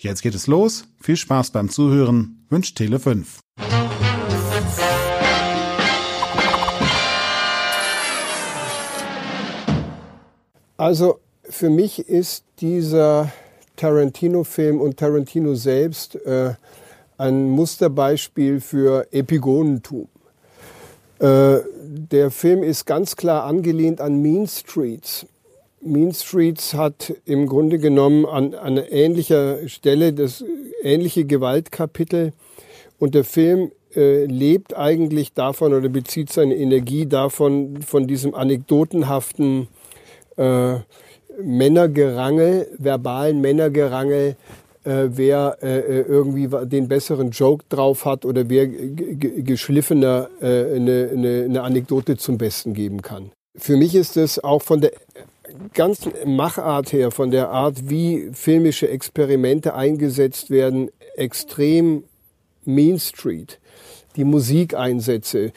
Jetzt geht es los. Viel Spaß beim Zuhören. Wünscht Tele5. Also für mich ist dieser Tarantino-Film und Tarantino selbst äh, ein Musterbeispiel für Epigonentum. Äh, der Film ist ganz klar angelehnt an Mean Streets. Mean Streets hat im Grunde genommen an, an ähnlicher Stelle das ähnliche Gewaltkapitel und der Film äh, lebt eigentlich davon oder bezieht seine Energie davon, von diesem anekdotenhaften äh, Männergerangel, verbalen Männergerangel, äh, wer äh, äh irgendwie den besseren Joke drauf hat oder wer geschliffener äh, eine, eine, eine Anekdote zum Besten geben kann. Für mich ist es auch von der ganzen Machart her, von der Art, wie filmische Experimente eingesetzt werden, extrem Mean Street. Die Musikeinsätze.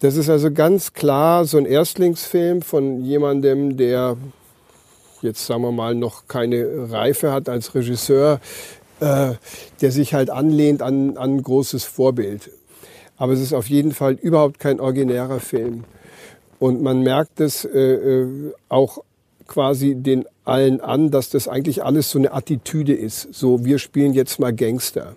Das ist also ganz klar so ein Erstlingsfilm von jemandem, der jetzt sagen wir mal noch keine Reife hat als Regisseur, äh, der sich halt anlehnt an, ein großes Vorbild. Aber es ist auf jeden Fall überhaupt kein originärer Film. Und man merkt es äh, äh auch quasi den allen an, dass das eigentlich alles so eine Attitüde ist. So, wir spielen jetzt mal Gangster.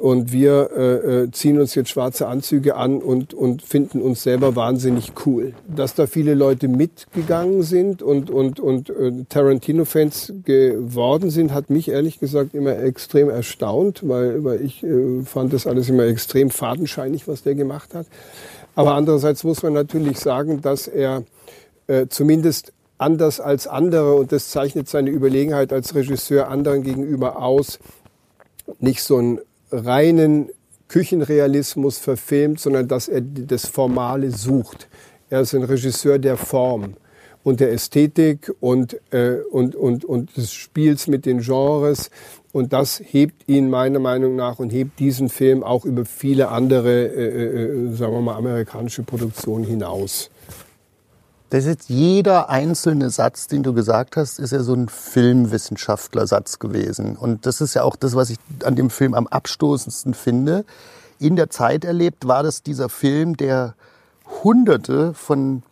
Und wir äh, äh, ziehen uns jetzt schwarze Anzüge an und, und finden uns selber wahnsinnig cool. Dass da viele Leute mitgegangen sind und, und, und äh, Tarantino-Fans geworden sind, hat mich ehrlich gesagt immer extrem erstaunt, weil, weil ich äh, fand das alles immer extrem fadenscheinig, was der gemacht hat. Aber andererseits muss man natürlich sagen, dass er äh, zumindest anders als andere, und das zeichnet seine Überlegenheit als Regisseur anderen gegenüber aus, nicht so einen reinen Küchenrealismus verfilmt, sondern dass er das Formale sucht. Er ist ein Regisseur der Form und der Ästhetik und, äh, und, und, und des Spiels mit den Genres. Und das hebt ihn meiner Meinung nach und hebt diesen Film auch über viele andere, äh, äh, äh sagen wir mal, amerikanische Produktionen hinaus. Das ist jeder einzelne Satz, den du gesagt hast, ist ja so ein Filmwissenschaftler-Satz gewesen. Und das ist ja auch das, was ich an dem Film am abstoßendsten finde. In der Zeit erlebt war das dieser Film, der hunderte von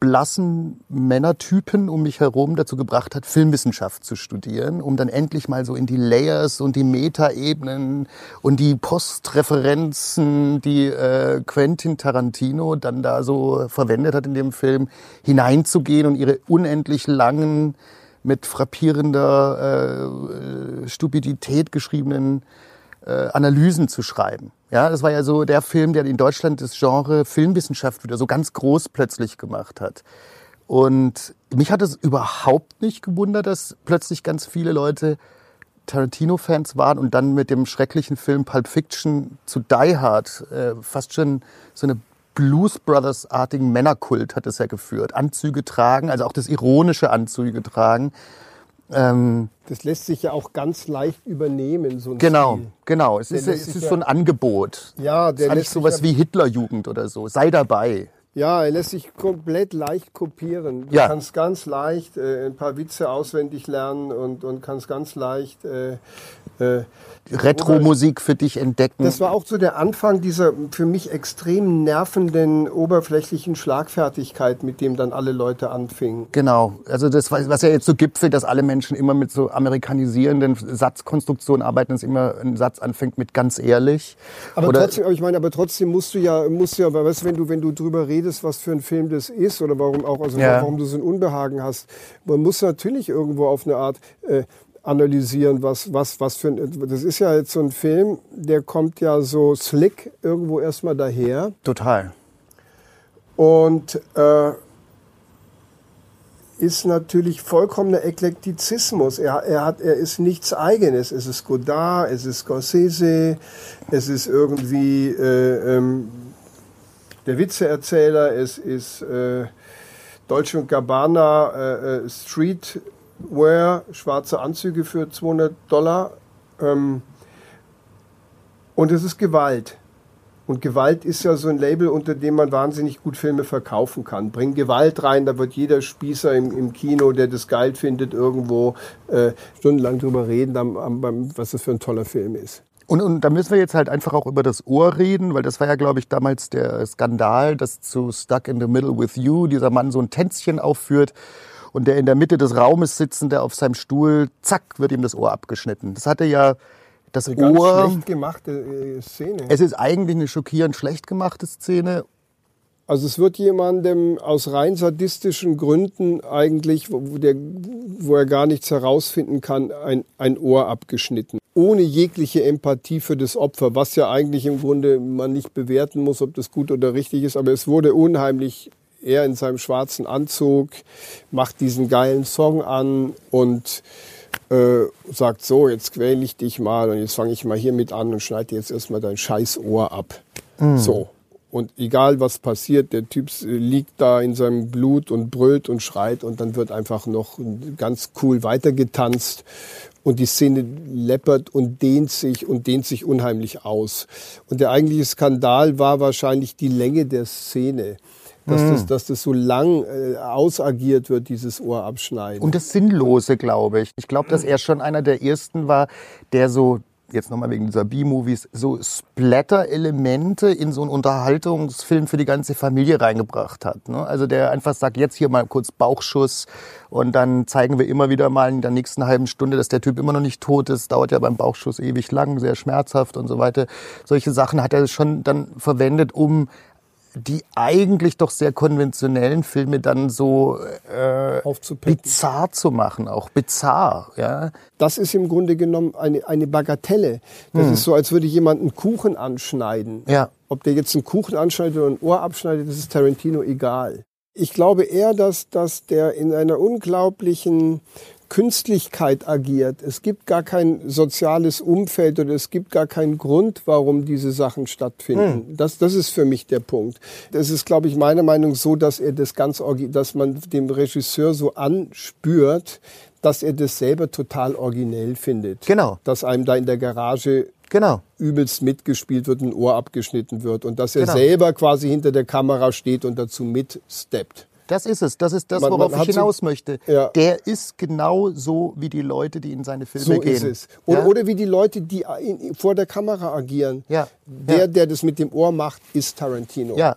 blassen Männertypen um mich herum dazu gebracht hat, Filmwissenschaft zu studieren, um dann endlich mal so in die Layers und die Metaebenen und die Postreferenzen, die äh, Quentin Tarantino dann da so verwendet hat in dem Film, hineinzugehen und ihre unendlich langen, mit frappierender äh, Stupidität geschriebenen äh, Analysen zu schreiben. Ja, das war ja so der Film, der in Deutschland das Genre Filmwissenschaft wieder so ganz groß plötzlich gemacht hat. Und mich hat es überhaupt nicht gewundert, dass plötzlich ganz viele Leute Tarantino-Fans waren und dann mit dem schrecklichen Film Pulp Fiction zu Die Hard äh, fast schon so eine Blues Brothers-artigen Männerkult hat es ja geführt. Anzüge tragen, also auch das ironische Anzüge tragen. Ähm, das lässt sich ja auch ganz leicht übernehmen, so ein Genau, Stil. genau. Es ist, es ist so ein Angebot. Ja, der ist sowas ja wie Hitlerjugend oder so. Sei dabei. Ja, er lässt sich komplett leicht kopieren. Du ja. kannst ganz leicht äh, ein paar Witze auswendig lernen und, und kannst ganz leicht äh, äh, Retro-Musik für dich entdecken. Das war auch so der Anfang dieser für mich extrem nervenden oberflächlichen Schlagfertigkeit, mit dem dann alle Leute anfingen. Genau. Also das, was ja jetzt so gipfelt, dass alle Menschen immer mit so amerikanisierenden Satzkonstruktionen arbeiten, dass immer ein Satz anfängt mit ganz ehrlich. Aber oder trotzdem, ich meine, aber trotzdem musst du ja, musst du ja, weißt du, wenn du, wenn du drüber redest, was für ein Film das ist oder warum auch, also ja. warum du so ein Unbehagen hast, man muss natürlich irgendwo auf eine Art äh, analysieren, was, was, was für ein, das ist ja jetzt so ein Film, der kommt ja so slick irgendwo erstmal daher. Total. Und äh, ist natürlich vollkommener Eklektizismus. Er, er, hat, er ist nichts Eigenes. Es ist Godard, es ist Scorsese, es ist irgendwie äh, ähm, der Witzeerzähler, es ist äh, Dolce Gabbana äh, äh, Streetwear, schwarze Anzüge für 200 Dollar. Ähm, und es ist Gewalt. Und Gewalt ist ja so ein Label, unter dem man wahnsinnig gut Filme verkaufen kann. Bring Gewalt rein, da wird jeder Spießer im, im Kino, der das geil findet, irgendwo äh, stundenlang drüber reden, am, am, was das für ein toller Film ist. Und, und da müssen wir jetzt halt einfach auch über das Ohr reden, weil das war ja, glaube ich, damals der Skandal, dass zu Stuck in the Middle with You dieser Mann so ein Tänzchen aufführt und der in der Mitte des Raumes sitzende auf seinem Stuhl, zack, wird ihm das Ohr abgeschnitten. Das hatte ja das Eine ganz Ohr. schlecht gemachte äh, Szene. Es ist eigentlich eine schockierend schlecht gemachte Szene. Also es wird jemandem aus rein sadistischen Gründen eigentlich, wo, der, wo er gar nichts herausfinden kann, ein, ein Ohr abgeschnitten. Ohne jegliche Empathie für das Opfer, was ja eigentlich im Grunde man nicht bewerten muss, ob das gut oder richtig ist. Aber es wurde unheimlich, er in seinem schwarzen Anzug macht diesen geilen Song an und äh, sagt so, jetzt quäle ich dich mal und jetzt fange ich mal hiermit an und schneide dir jetzt erstmal dein scheiß Ohr ab. Mhm. So. Und egal was passiert, der Typ äh, liegt da in seinem Blut und brüllt und schreit und dann wird einfach noch ganz cool weitergetanzt und die Szene läppert und dehnt sich und dehnt sich unheimlich aus. Und der eigentliche Skandal war wahrscheinlich die Länge der Szene dass, das, dass das so lang äh, ausagiert wird, dieses Ohrabschneiden. Und das Sinnlose, glaube ich. Ich glaube, dass er schon einer der ersten war, der so jetzt nochmal wegen dieser B-Movies, so Splatter-Elemente in so einen Unterhaltungsfilm für die ganze Familie reingebracht hat. Ne? Also der einfach sagt, jetzt hier mal kurz Bauchschuss und dann zeigen wir immer wieder mal in der nächsten halben Stunde, dass der Typ immer noch nicht tot ist. Dauert ja beim Bauchschuss ewig lang, sehr schmerzhaft und so weiter. Solche Sachen hat er schon dann verwendet, um die eigentlich doch sehr konventionellen Filme dann so äh, bizarr zu machen, auch bizarr. Ja? Das ist im Grunde genommen eine, eine Bagatelle. Das hm. ist so, als würde jemand einen Kuchen anschneiden. Ja. Ob der jetzt einen Kuchen anschneidet oder ein Ohr abschneidet, das ist Tarantino egal. Ich glaube eher, dass, dass der in einer unglaublichen Künstlichkeit agiert. Es gibt gar kein soziales Umfeld oder es gibt gar keinen Grund, warum diese Sachen stattfinden. Hm. Das, das ist für mich der Punkt. Das ist, glaube ich, meiner Meinung so, dass er das ganz, dass man dem Regisseur so anspürt, dass er das selber total originell findet. Genau. Dass einem da in der Garage genau. übelst mitgespielt wird, ein Ohr abgeschnitten wird und dass er genau. selber quasi hinter der Kamera steht und dazu mitsteppt. Das ist es. Das ist das, man, worauf man ich hinaus so, möchte. Ja. Der ist genau so wie die Leute, die in seine Filme so gehen. Ist es. Oder, ja? oder wie die Leute, die vor der Kamera agieren. Ja. Der, der das mit dem Ohr macht, ist Tarantino. Ja.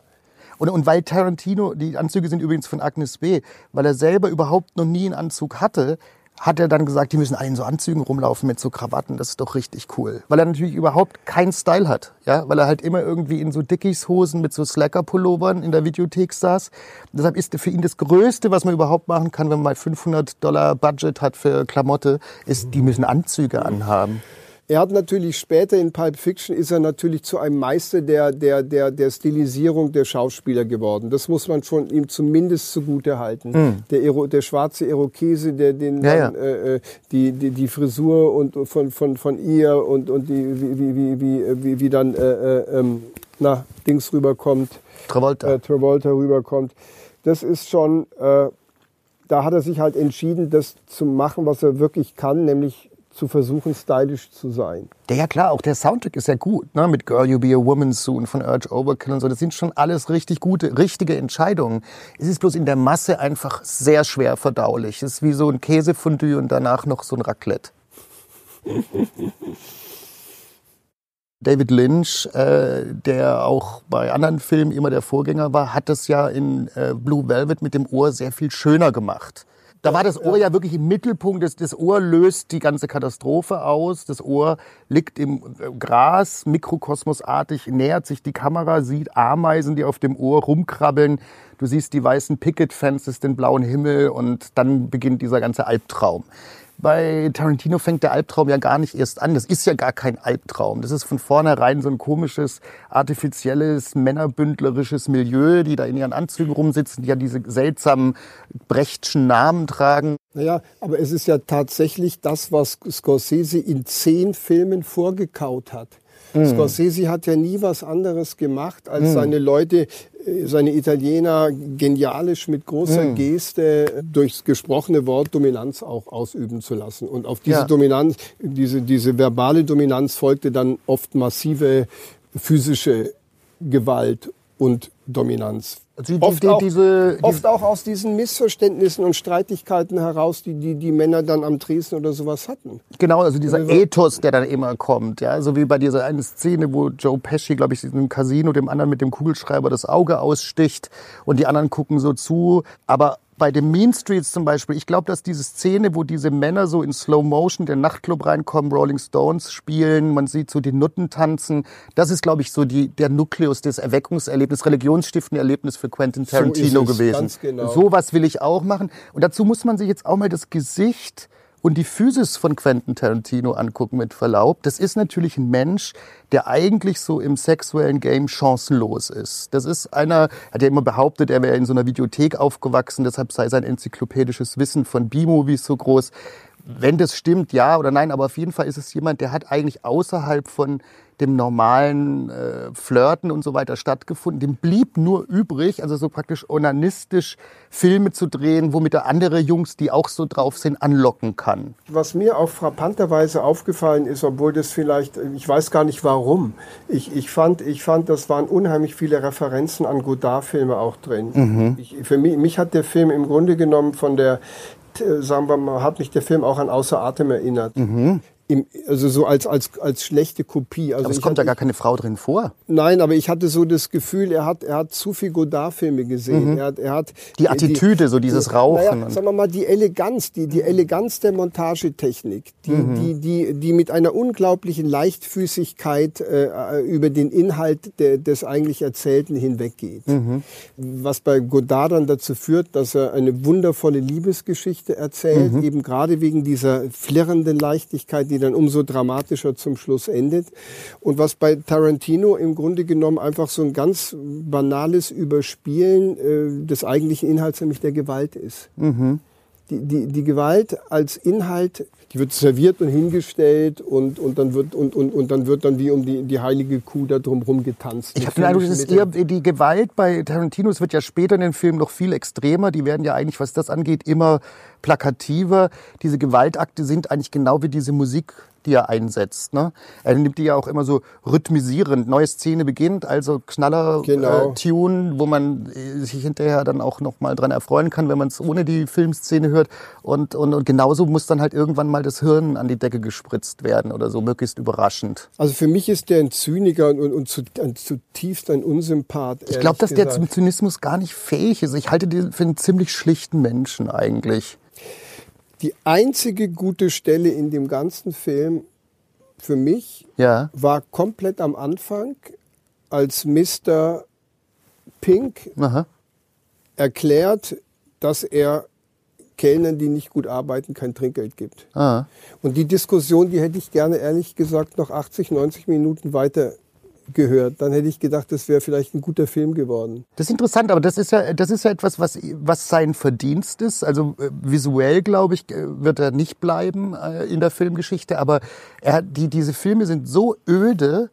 Und, und weil Tarantino, die Anzüge sind übrigens von Agnes B., weil er selber überhaupt noch nie einen Anzug hatte, hat er dann gesagt, die müssen alle in so Anzügen rumlaufen mit so Krawatten, das ist doch richtig cool. Weil er natürlich überhaupt keinen Style hat, ja, weil er halt immer irgendwie in so Dickies-Hosen mit so Slacker-Pullovern in der Videothek saß. Deshalb ist für ihn das Größte, was man überhaupt machen kann, wenn man mal 500 Dollar Budget hat für Klamotte, ist, die müssen Anzüge anhaben. Er hat natürlich später in Pulp Fiction ist er natürlich zu einem Meister der, der, der, der Stilisierung der Schauspieler geworden. Das muss man schon ihm zumindest zugute halten. Mhm. Der, der schwarze Irokese, der den ja, dann, ja. Äh, die, die, die Frisur und von, von, von ihr und, und die, wie, wie, wie, wie, wie dann äh, äh, ähm, na, Dings rüberkommt. Travolta. Äh, Travolta rüberkommt. Das ist schon, äh, da hat er sich halt entschieden, das zu machen, was er wirklich kann, nämlich zu versuchen, stylisch zu sein. Ja, ja klar, auch der Soundtrack ist ja gut, ne? mit Girl You Be a Woman Soon von Urge Overkill und so. Das sind schon alles richtig gute, richtige Entscheidungen. Es ist bloß in der Masse einfach sehr schwer verdaulich. Es ist wie so ein Käsefondue und danach noch so ein Raclette. David Lynch, äh, der auch bei anderen Filmen immer der Vorgänger war, hat das ja in äh, Blue Velvet mit dem Ohr sehr viel schöner gemacht. Da war das Ohr ja wirklich im Mittelpunkt. Das, das Ohr löst die ganze Katastrophe aus. Das Ohr liegt im äh, Gras, mikrokosmosartig, nähert sich die Kamera, sieht Ameisen, die auf dem Ohr rumkrabbeln. Du siehst die weißen Picket Fences, den blauen Himmel und dann beginnt dieser ganze Albtraum. Bei Tarantino fängt der Albtraum ja gar nicht erst an. Das ist ja gar kein Albtraum. Das ist von vornherein so ein komisches, artifizielles, männerbündlerisches Milieu, die da in ihren Anzügen rumsitzen, die ja diese seltsamen Brechtschen Namen tragen. Naja, aber es ist ja tatsächlich das, was Scorsese in zehn Filmen vorgekaut hat. Mhm. Scorsese hat ja nie was anderes gemacht, als mhm. seine Leute, äh, seine Italiener genialisch mit großer mhm. Geste durchs gesprochene Wort Dominanz auch ausüben zu lassen. Und auf diese ja. Dominanz, diese, diese verbale Dominanz folgte dann oft massive physische Gewalt und Dominanz. Die, oft, die, auch, diese, oft auch aus diesen Missverständnissen und Streitigkeiten heraus, die, die die Männer dann am Dresden oder sowas hatten. Genau, also dieser also, Ethos, der dann immer kommt, ja, so wie bei dieser einen Szene, wo Joe Pesci, glaube ich, in einem Casino dem anderen mit dem Kugelschreiber das Auge aussticht und die anderen gucken so zu, aber bei den Mean Streets zum Beispiel, ich glaube, dass diese Szene, wo diese Männer so in Slow Motion den Nachtclub reinkommen, Rolling Stones spielen, man sieht so die Nutten tanzen, das ist, glaube ich, so die, der Nukleus des Erweckungserlebnisses, religionsstiftende Erlebnis für Quentin Tarantino so gewesen. Genau. So was will ich auch machen. Und dazu muss man sich jetzt auch mal das Gesicht und die Physis von Quentin Tarantino angucken, mit Verlaub, das ist natürlich ein Mensch, der eigentlich so im sexuellen Game chancenlos ist. Das ist einer, hat ja immer behauptet, er wäre in so einer Videothek aufgewachsen, deshalb sei sein enzyklopädisches Wissen von B-Movies so groß. Wenn das stimmt, ja oder nein, aber auf jeden Fall ist es jemand, der hat eigentlich außerhalb von dem normalen äh, Flirten und so weiter stattgefunden. Dem blieb nur übrig, also so praktisch onanistisch Filme zu drehen, womit er andere Jungs, die auch so drauf sind, anlocken kann. Was mir auch frappanterweise aufgefallen ist, obwohl das vielleicht, ich weiß gar nicht warum, ich, ich, fand, ich fand, das waren unheimlich viele Referenzen an Godard-Filme auch drin. Mhm. Ich, für mich, mich hat der Film im Grunde genommen von der sagen wir mal, hat mich der Film auch an Außer Atem erinnert. Mhm im, also so als, als, als schlechte Kopie. Also aber es kommt da gar keine Frau drin vor. Nein, aber ich hatte so das Gefühl, er hat, er hat zu viel Godard-Filme gesehen. Mhm. Er hat, er hat die Attitüde, die, so dieses Rauchen. Naja, sagen wir mal, die Eleganz, die, die Eleganz der Montagetechnik, die, mhm. die, die, die mit einer unglaublichen Leichtfüßigkeit äh, über den Inhalt de, des eigentlich Erzählten hinweggeht. Mhm. Was bei Godard dann dazu führt, dass er eine wundervolle Liebesgeschichte erzählt, mhm. eben gerade wegen dieser flirrenden Leichtigkeit, die dann umso dramatischer zum Schluss endet. Und was bei Tarantino im Grunde genommen einfach so ein ganz banales Überspielen äh, des eigentlichen Inhalts, nämlich der Gewalt ist. Mhm. Die, die, die Gewalt als Inhalt, die wird serviert und hingestellt und, und, dann, wird, und, und, und dann wird dann wie um die, die heilige Kuh da drumherum getanzt. Ich habe den Eindruck, das ist eher die Gewalt bei Tarantino, es wird ja später in den Filmen noch viel extremer. Die werden ja eigentlich, was das angeht, immer plakativer. Diese Gewaltakte sind eigentlich genau wie diese Musik die er einsetzt. Ne? Er nimmt die ja auch immer so rhythmisierend. Neue Szene beginnt, also Knaller-Tune, genau. äh, wo man äh, sich hinterher dann auch noch mal dran erfreuen kann, wenn man es ohne die Filmszene hört. Und, und, und genauso muss dann halt irgendwann mal das Hirn an die Decke gespritzt werden oder so, möglichst überraschend. Also für mich ist der ein Zyniker und, und, zu, ein, zutiefst ein Unsympath. Ich glaube, dass gesagt. der zum Zynismus gar nicht fähig ist. Ich halte den für einen ziemlich schlichten Menschen eigentlich. Die einzige gute Stelle in dem ganzen Film für mich ja. war komplett am Anfang, als Mr. Pink Aha. erklärt, dass er Kellnern, die nicht gut arbeiten, kein Trinkgeld gibt. Aha. Und die Diskussion, die hätte ich gerne ehrlich gesagt noch 80, 90 Minuten weiter gehört, dann hätte ich gedacht, das wäre vielleicht ein guter Film geworden. Das ist interessant, aber das ist ja, das ist ja etwas, was, was sein Verdienst ist. Also äh, visuell, glaube ich, äh, wird er nicht bleiben äh, in der Filmgeschichte, aber er, die, diese Filme sind so öde,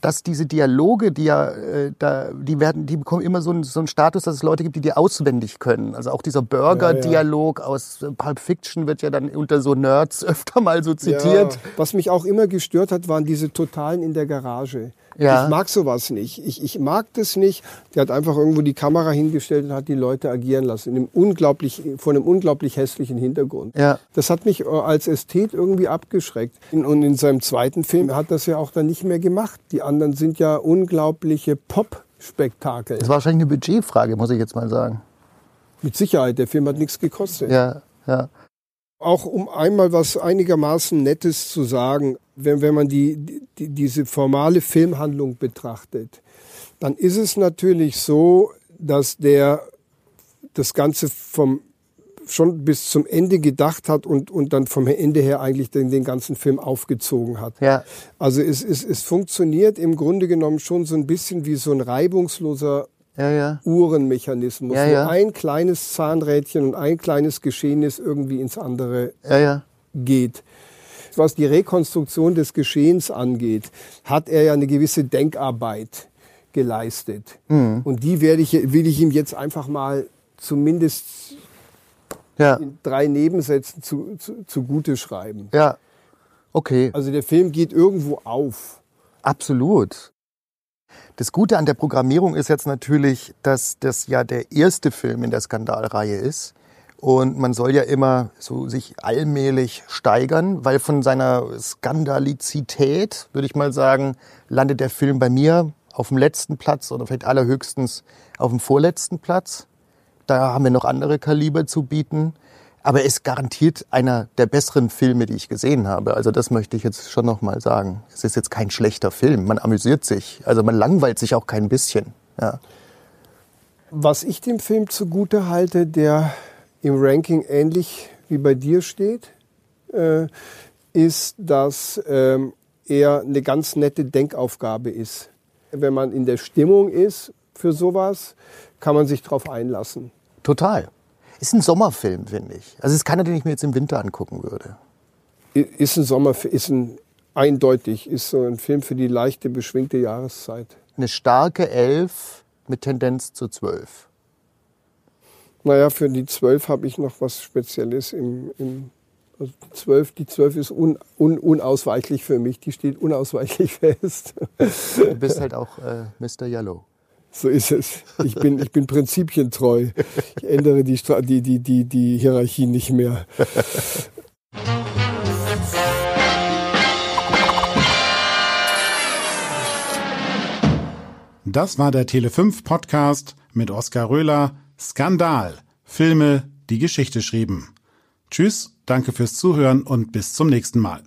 dass diese Dialoge, die ja, äh, da, die werden, die bekommen immer so einen, so einen Status, dass es Leute gibt, die die auswendig können. Also auch dieser Burger-Dialog ja, ja. aus Pulp Fiction wird ja dann unter so Nerds öfter mal so zitiert. Ja. Was mich auch immer gestört hat, waren diese Totalen in der Garage. Ja. Ich mag sowas nicht. Ich, ich mag das nicht. Der hat einfach irgendwo die Kamera hingestellt und hat die Leute agieren lassen. In einem unglaublich, vor einem unglaublich hässlichen Hintergrund. Ja. Das hat mich äh, als Ästhet irgendwie abgeschreckt. Und in seinem zweiten Film hat das ja auch dann nicht mehr gemacht. Die anderen sind ja unglaubliche Pop-Spektakel. Das war wahrscheinlich eine Budgetfrage, muss ich jetzt mal sagen. Mit Sicherheit. Der Film hat nichts gekostet. Ja, ja. Auch um einmal was einigermaßen Nettes zu sagen, wenn, wenn man die, die, diese formale Filmhandlung betrachtet, dann ist es natürlich so, dass der das Ganze vom schon bis zum Ende gedacht hat und, und dann vom Ende her eigentlich den, den ganzen Film aufgezogen hat. Ja. Also es, es, es funktioniert im Grunde genommen schon so ein bisschen wie so ein reibungsloser Ja, ja. Uhrenmechanismus, Ja, wo ja. ein kleines Zahnrädchen und ein kleines Geschehnis irgendwie ins andere Ja, ja. geht. Was die Rekonstruktion des Geschehens angeht, hat er ja eine gewisse Denkarbeit geleistet. Mhm. Und die werde ich, will ich ihm jetzt einfach mal zumindest Ja. in drei Nebensätzen zu, zu, zugute schreiben. Ja. Okay. Also der Film geht irgendwo auf. Absolut. Das Gute an der Programmierung ist jetzt natürlich, dass das ja der erste Film in der Skandalreihe ist. Und man soll ja immer so sich allmählich steigern, weil von seiner Skandalizität, würde ich mal sagen, landet der Film bei mir auf dem letzten Platz oder vielleicht allerhöchstens auf dem vorletzten Platz. Da haben wir noch andere Kaliber zu bieten. Aber er ist garantiert einer der besseren Filme, die ich gesehen habe. Also das möchte ich jetzt schon noch mal sagen. Es ist jetzt kein schlechter Film. Man amüsiert sich. Also man langweilt sich auch kein bisschen. Ja. Was ich dem Film zugute halte, der im Ranking ähnlich wie bei dir steht, äh, ist, dass ähm, er eine ganz nette Denkaufgabe ist. Wenn man in der Stimmung ist für sowas, kann man sich darauf einlassen. Total. Ist ein Sommerfilm, finde ich. Also es ist keiner, den ich mir jetzt im Winter angucken würde. Ist ein Sommer, ist ein eindeutig, ist so ein Film für die leichte, beschwingte Jahreszeit. Eine starke Elf mit Tendenz zu zwölf. Naja, für die zwölf habe ich noch was Spezielles im, im also die zwölf, die zwölf ist un, un, unausweichlich für mich, die steht unausweichlich fest. Du bist halt auch äh, Mr. Yellow. So ist es. Ich bin, ich bin prinzipientreu. Ich ändere die, Stra- die, die, die, die Hierarchie nicht mehr. Das war der Tele5 Podcast mit Oskar Röhler. Skandal. Filme, die Geschichte schrieben. Tschüss, danke fürs Zuhören und bis zum nächsten Mal.